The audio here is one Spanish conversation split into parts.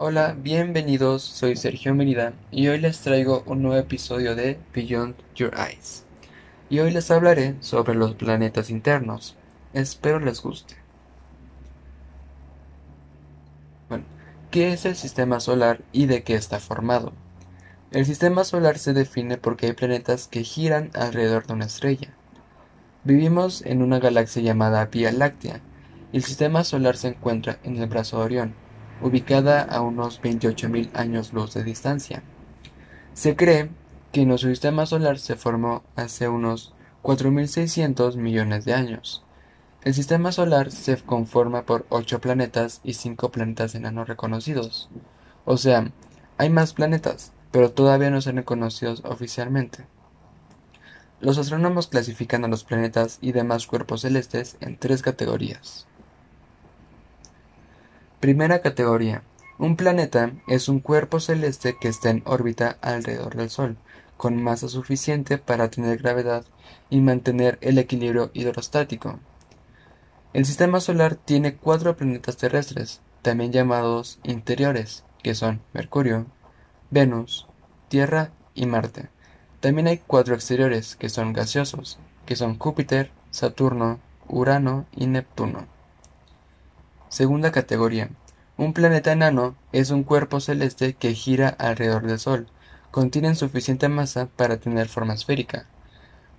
Hola, bienvenidos, soy Sergio Merida y hoy les traigo un nuevo episodio de Beyond Your Eyes. Y hoy les hablaré sobre los planetas internos. Espero les guste. Bueno, ¿qué es el sistema solar y de qué está formado? El sistema solar se define porque hay planetas que giran alrededor de una estrella. Vivimos en una galaxia llamada Vía Láctea y el sistema solar se encuentra en el brazo de Orión ubicada a unos 28.000 años luz de distancia. Se cree que nuestro sistema solar se formó hace unos 4.600 millones de años. El sistema solar se conforma por 8 planetas y 5 planetas enanos reconocidos. O sea, hay más planetas, pero todavía no son reconocidos oficialmente. Los astrónomos clasifican a los planetas y demás cuerpos celestes en tres categorías. Primera categoría. Un planeta es un cuerpo celeste que está en órbita alrededor del Sol, con masa suficiente para tener gravedad y mantener el equilibrio hidrostático. El sistema solar tiene cuatro planetas terrestres, también llamados interiores, que son Mercurio, Venus, Tierra y Marte. También hay cuatro exteriores, que son gaseosos, que son Júpiter, Saturno, Urano y Neptuno. Segunda categoría. Un planeta enano es un cuerpo celeste que gira alrededor del Sol. Contienen suficiente masa para tener forma esférica.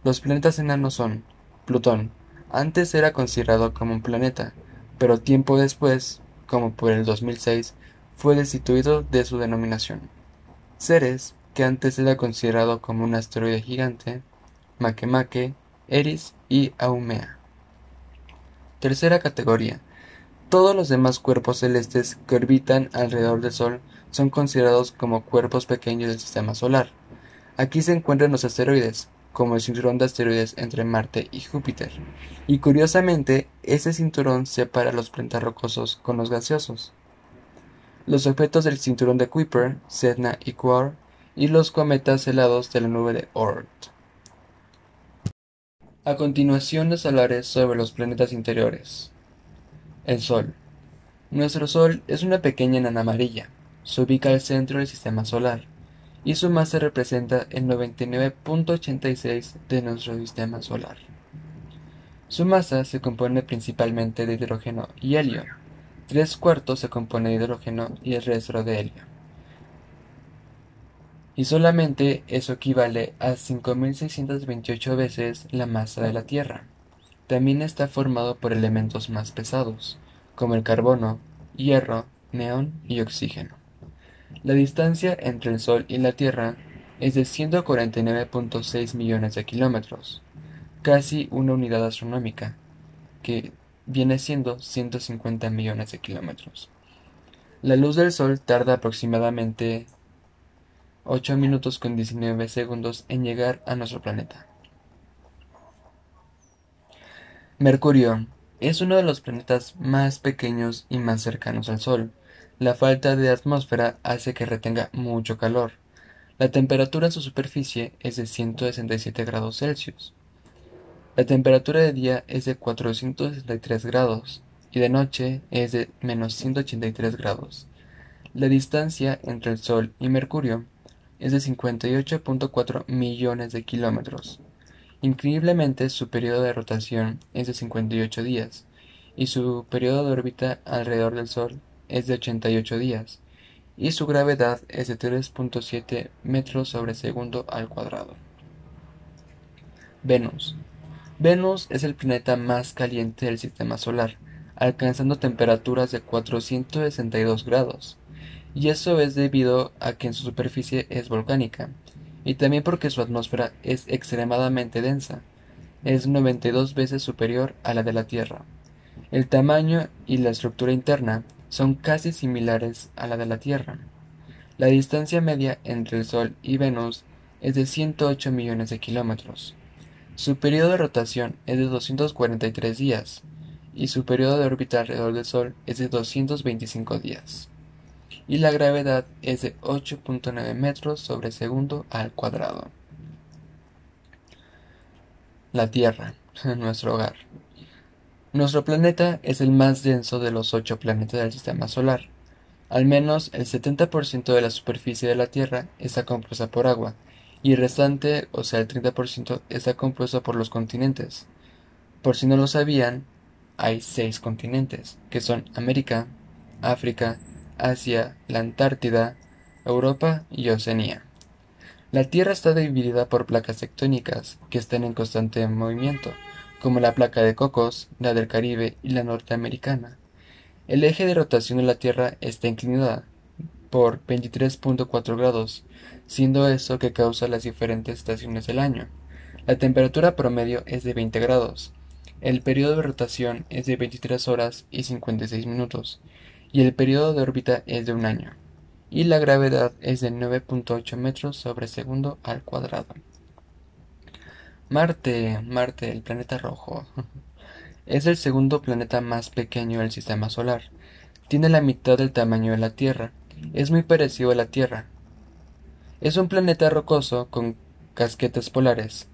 Los planetas enanos son Plutón. Antes era considerado como un planeta, pero tiempo después, como por el 2006, fue destituido de su denominación. Ceres, que antes era considerado como un asteroide gigante, Makemake, Eris y Aumea. Tercera categoría. Todos los demás cuerpos celestes que orbitan alrededor del Sol son considerados como cuerpos pequeños del sistema solar. Aquí se encuentran los asteroides, como el cinturón de asteroides entre Marte y Júpiter, y curiosamente ese cinturón separa los planetas rocosos con los gaseosos. Los objetos del cinturón de Kuiper, Sedna y Quar, y los cometas helados de la nube de Oort. A continuación les hablaré sobre los planetas interiores. El Sol. Nuestro Sol es una pequeña enana amarilla. Se ubica al centro del sistema solar y su masa representa el 99.86 de nuestro sistema solar. Su masa se compone principalmente de hidrógeno y helio. Tres cuartos se compone de hidrógeno y el resto de helio. Y solamente eso equivale a 5.628 veces la masa de la Tierra. También está formado por elementos más pesados, como el carbono, hierro, neón y oxígeno. La distancia entre el Sol y la Tierra es de 149.6 millones de kilómetros, casi una unidad astronómica, que viene siendo 150 millones de kilómetros. La luz del Sol tarda aproximadamente 8 minutos con 19 segundos en llegar a nuestro planeta. Mercurio es uno de los planetas más pequeños y más cercanos al Sol. La falta de atmósfera hace que retenga mucho calor. La temperatura en su superficie es de 167 grados Celsius. La temperatura de día es de 463 grados y de noche es de menos 183 grados. La distancia entre el Sol y Mercurio es de 58.4 millones de kilómetros. Increíblemente su periodo de rotación es de 58 días, y su periodo de órbita alrededor del Sol es de 88 días, y su gravedad es de 3.7 metros sobre segundo al cuadrado. Venus. Venus es el planeta más caliente del sistema solar, alcanzando temperaturas de 462 grados, y eso es debido a que en su superficie es volcánica, y también porque su atmósfera es extremadamente densa, es 92 veces superior a la de la Tierra. El tamaño y la estructura interna son casi similares a la de la Tierra. La distancia media entre el Sol y Venus es de 108 millones de kilómetros. Su periodo de rotación es de 243 días y su periodo de órbita alrededor del Sol es de 225 días y la gravedad es de 8.9 metros sobre segundo al cuadrado. La Tierra, nuestro hogar. Nuestro planeta es el más denso de los ocho planetas del sistema solar. Al menos el 70% de la superficie de la Tierra está compuesta por agua, y el restante, o sea el 30%, está compuesto por los continentes. Por si no lo sabían, hay seis continentes, que son América, África, Asia, la Antártida, Europa y Oceanía. La Tierra está dividida por placas tectónicas que están en constante movimiento, como la placa de Cocos, la del Caribe y la norteamericana. El eje de rotación de la Tierra está inclinada por 23.4 grados, siendo eso que causa las diferentes estaciones del año. La temperatura promedio es de 20 grados. El periodo de rotación es de 23 horas y 56 minutos, y el periodo de órbita es de un año y la gravedad es de 9.8 metros sobre segundo al cuadrado. Marte, Marte, el planeta rojo, es el segundo planeta más pequeño del sistema solar. Tiene la mitad del tamaño de la Tierra. Es muy parecido a la Tierra. Es un planeta rocoso con casquetes polares.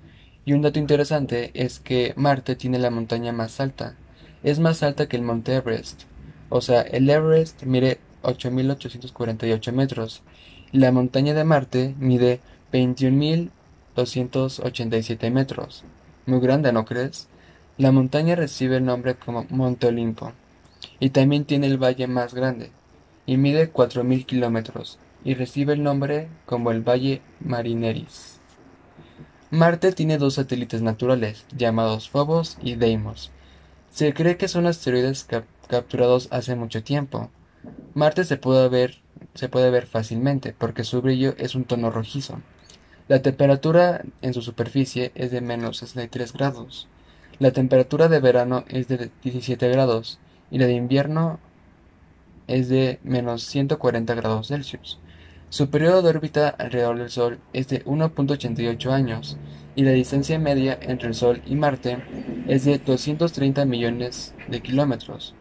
Y un dato interesante es que Marte tiene la montaña más alta. Es más alta que el Monte Everest. O sea, el Everest mide 8.848 metros. La montaña de Marte mide 21.287 metros. Muy grande, ¿no crees? La montaña recibe el nombre como Monte Olimpo. Y también tiene el valle más grande. Y mide 4.000 kilómetros. Y recibe el nombre como el Valle Marineris. Marte tiene dos satélites naturales, llamados Phobos y Deimos. Se cree que son asteroides capturados hace mucho tiempo, Marte se puede ver, se puede ver fácilmente porque su brillo es un tono rojizo. La temperatura en su superficie es de menos 63 grados. La temperatura de verano es de 17 grados y la de invierno es de menos 140 grados Celsius. Su periodo de órbita alrededor del Sol es de 1.88 años y la distancia media entre el Sol y Marte es de 230 millones de kilómetros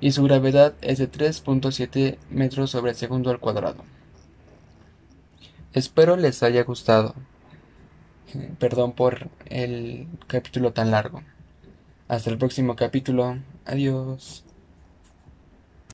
y su gravedad es de 3.7 metros sobre segundo al cuadrado. Espero les haya gustado. Perdón por el capítulo tan largo. Hasta el próximo capítulo. Adiós.